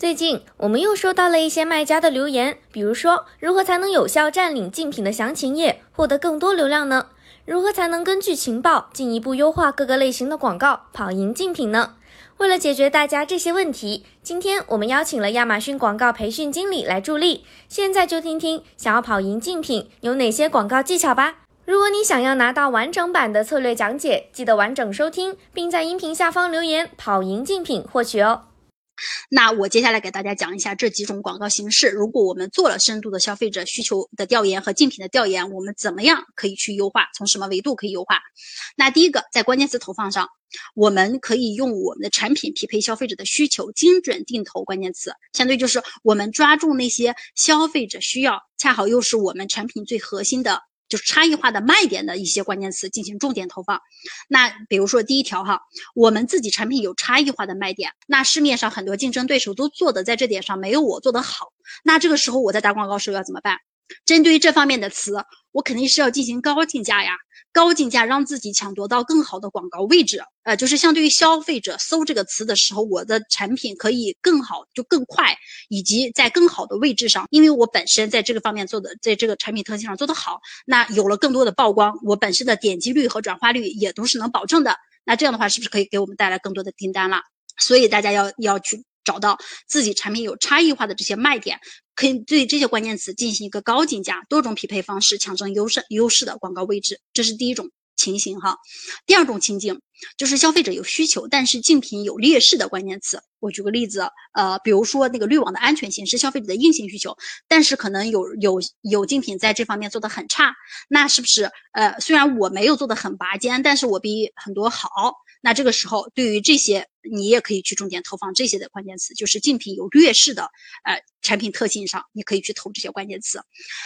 最近我们又收到了一些卖家的留言，比如说如何才能有效占领竞品的详情页，获得更多流量呢？如何才能根据情报进一步优化各个类型的广告，跑赢竞品呢？为了解决大家这些问题，今天我们邀请了亚马逊广告培训经理来助力。现在就听听想要跑赢竞品有哪些广告技巧吧。如果你想要拿到完整版的策略讲解，记得完整收听，并在音频下方留言“跑赢竞品”获取哦。那我接下来给大家讲一下这几种广告形式。如果我们做了深度的消费者需求的调研和竞品的调研，我们怎么样可以去优化？从什么维度可以优化？那第一个，在关键词投放上，我们可以用我们的产品匹配消费者的需求，精准定投关键词。相对就是我们抓住那些消费者需要，恰好又是我们产品最核心的。就是差异化的卖点的一些关键词进行重点投放。那比如说第一条哈，我们自己产品有差异化的卖点，那市面上很多竞争对手都做的在这点上没有我做的好。那这个时候我在打广告时候要怎么办？针对于这方面的词，我肯定是要进行高竞价呀，高竞价让自己抢夺到更好的广告位置。呃，就是相对于消费者搜这个词的时候，我的产品可以更好，就更快，以及在更好的位置上，因为我本身在这个方面做的，在这个产品特性上做得好，那有了更多的曝光，我本身的点击率和转化率也都是能保证的。那这样的话，是不是可以给我们带来更多的订单了？所以大家要要去。找到自己产品有差异化的这些卖点，可以对这些关键词进行一个高竞价、多种匹配方式，抢占优势优势的广告位置。这是第一种情形哈。第二种情境就是消费者有需求，但是竞品有劣势的关键词。我举个例子，呃，比如说那个滤网的安全性是消费者的硬性需求，但是可能有有有竞品在这方面做的很差，那是不是呃，虽然我没有做的很拔尖，但是我比很多好。那这个时候，对于这些，你也可以去重点投放这些的关键词，就是竞品有劣势的，呃，产品特性上，你可以去投这些关键词。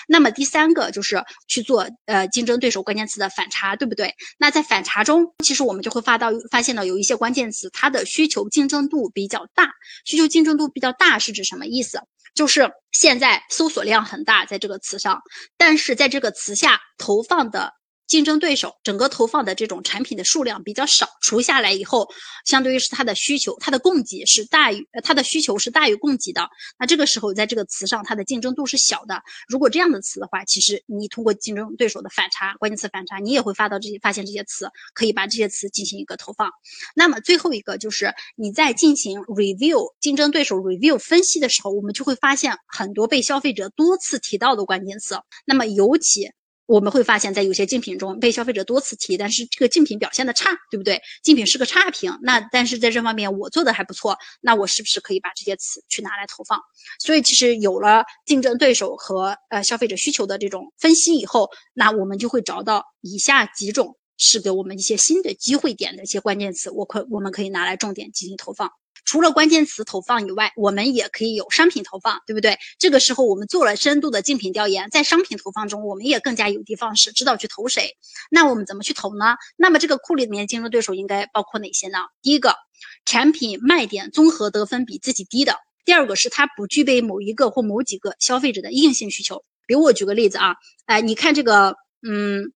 那么第三个就是去做呃竞争对手关键词的反查，对不对？那在反查中，其实我们就会发到发现到有一些关键词，它的需求竞争度比较大。需求竞争度比较大是指什么意思？就是现在搜索量很大，在这个词上，但是在这个词下投放的。竞争对手整个投放的这种产品的数量比较少，除下来以后，相对于是它的需求，它的供给是大于它的需求是大于供给的。那这个时候，在这个词上，它的竞争度是小的。如果这样的词的话，其实你通过竞争对手的反差关键词反差，你也会发到这些发现这些词，可以把这些词进行一个投放。那么最后一个就是你在进行 review 竞争对手 review 分析的时候，我们就会发现很多被消费者多次提到的关键词。那么尤其。我们会发现，在有些竞品中被消费者多次提，但是这个竞品表现的差，对不对？竞品是个差评，那但是在这方面我做的还不错，那我是不是可以把这些词去拿来投放？所以其实有了竞争对手和呃消费者需求的这种分析以后，那我们就会找到以下几种是给我们一些新的机会点的一些关键词，我可我们可以拿来重点进行投放。除了关键词投放以外，我们也可以有商品投放，对不对？这个时候我们做了深度的竞品调研，在商品投放中，我们也更加有的放矢，知道去投谁。那我们怎么去投呢？那么这个库里面竞争对手应该包括哪些呢？第一个，产品卖点综合得分比自己低的；第二个是它不具备某一个或某几个消费者的硬性需求。比如我举个例子啊，哎，你看这个，嗯。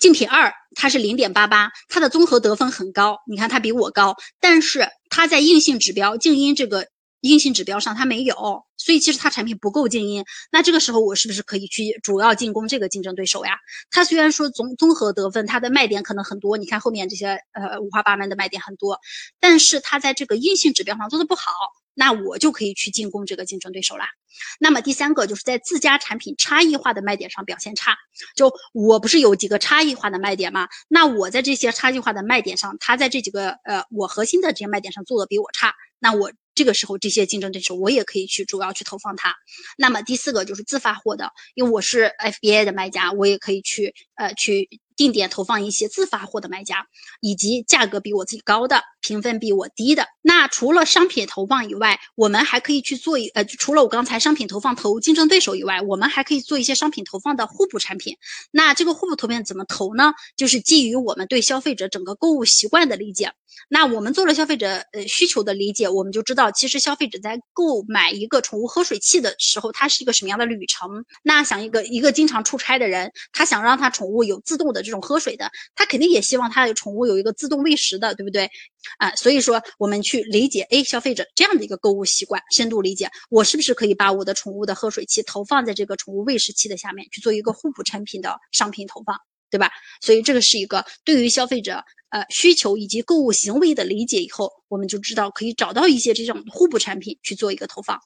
竞品二，它是零点八八，它的综合得分很高，你看它比我高，但是它在硬性指标静音这个硬性指标上它没有，所以其实它产品不够静音。那这个时候我是不是可以去主要进攻这个竞争对手呀？它虽然说综综合得分，它的卖点可能很多，你看后面这些呃五花八门的卖点很多，但是它在这个硬性指标上做的不好。那我就可以去进攻这个竞争对手啦。那么第三个就是在自家产品差异化的卖点上表现差，就我不是有几个差异化的卖点吗？那我在这些差异化的卖点上，他在这几个呃我核心的这些卖点上做的比我差，那我这个时候这些竞争对手我也可以去主要去投放它。那么第四个就是自发货的，因为我是 FBA 的卖家，我也可以去呃去。定点投放一些自发货的卖家，以及价格比我自己高的、评分比我低的。那除了商品投放以外，我们还可以去做一呃，除了我刚才商品投放投竞争对手以外，我们还可以做一些商品投放的互补产品。那这个互补投片怎么投呢？就是基于我们对消费者整个购物习惯的理解。那我们做了消费者呃需求的理解，我们就知道其实消费者在购买一个宠物喝水器的时候，它是一个什么样的旅程。那想一个一个经常出差的人，他想让他宠物有自动的。这种喝水的，他肯定也希望他的宠物有一个自动喂食的，对不对？啊，所以说我们去理解，哎，消费者这样的一个购物习惯，深度理解，我是不是可以把我的宠物的喝水器投放在这个宠物喂食器的下面去做一个互补产品的商品投放？对吧？所以这个是一个对于消费者呃需求以及购物行为的理解以后，我们就知道可以找到一些这种互补产品去做一个投放。